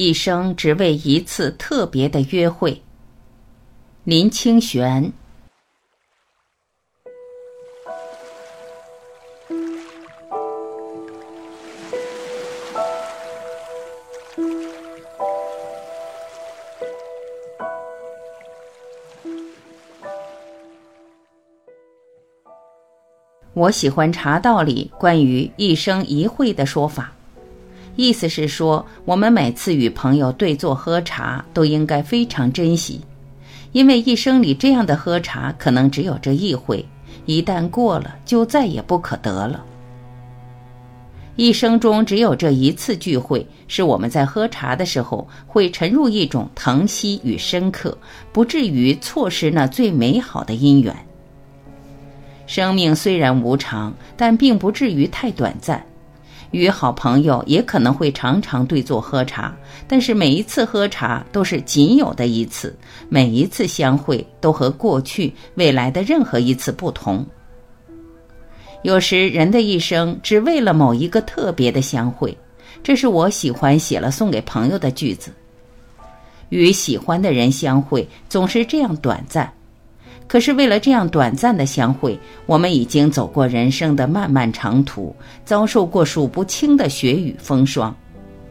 一生只为一次特别的约会。林清玄。我喜欢茶道里关于一生一会的说法。意思是说，我们每次与朋友对坐喝茶，都应该非常珍惜，因为一生里这样的喝茶可能只有这一回，一旦过了，就再也不可得了。一生中只有这一次聚会，是我们在喝茶的时候会沉入一种疼惜与深刻，不至于错失那最美好的姻缘。生命虽然无常，但并不至于太短暂。与好朋友也可能会常常对坐喝茶，但是每一次喝茶都是仅有的一次，每一次相会都和过去、未来的任何一次不同。有时人的一生只为了某一个特别的相会，这是我喜欢写了送给朋友的句子。与喜欢的人相会总是这样短暂。可是为了这样短暂的相会，我们已经走过人生的漫漫长途，遭受过数不清的雪雨风霜，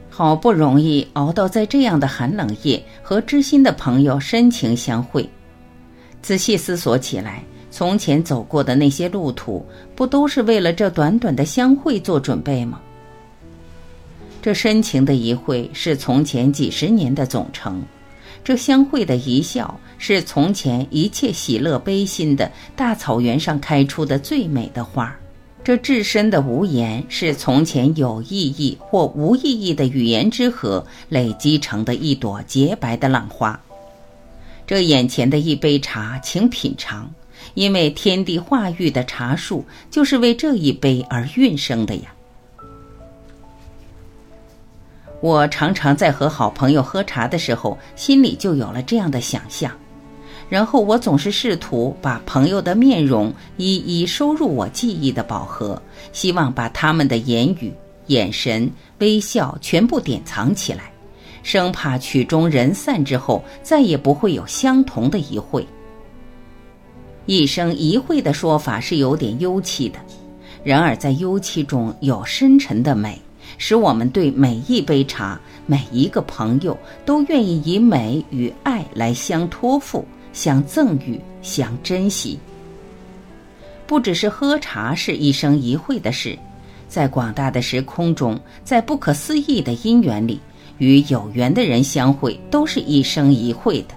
好不容易熬到在这样的寒冷夜和知心的朋友深情相会。仔细思索起来，从前走过的那些路途，不都是为了这短短的相会做准备吗？这深情的一会，是从前几十年的总成。这相会的一笑，是从前一切喜乐悲心的大草原上开出的最美的花儿。这至深的无言，是从前有意义或无意义的语言之河累积成的一朵洁白的浪花。这眼前的一杯茶，请品尝，因为天地化育的茶树，就是为这一杯而孕生的呀。我常常在和好朋友喝茶的时候，心里就有了这样的想象，然后我总是试图把朋友的面容一一收入我记忆的宝盒，希望把他们的言语、眼神、微笑全部典藏起来，生怕曲终人散之后再也不会有相同的一会。一生一会的说法是有点幽气的，然而在幽气中有深沉的美。使我们对每一杯茶、每一个朋友都愿意以美与爱来相托付、相赠予、相珍惜。不只是喝茶是一生一会的事，在广大的时空中，在不可思议的因缘里，与有缘的人相会都是一生一会的。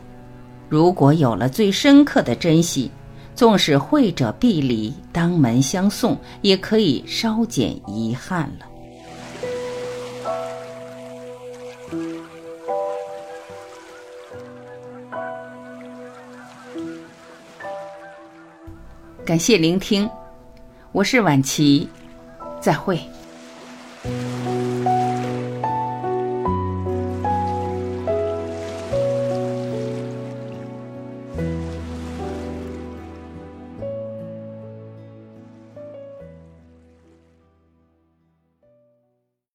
如果有了最深刻的珍惜，纵使会者必离，当门相送，也可以稍减遗憾了。感谢聆听，我是晚琪，再会。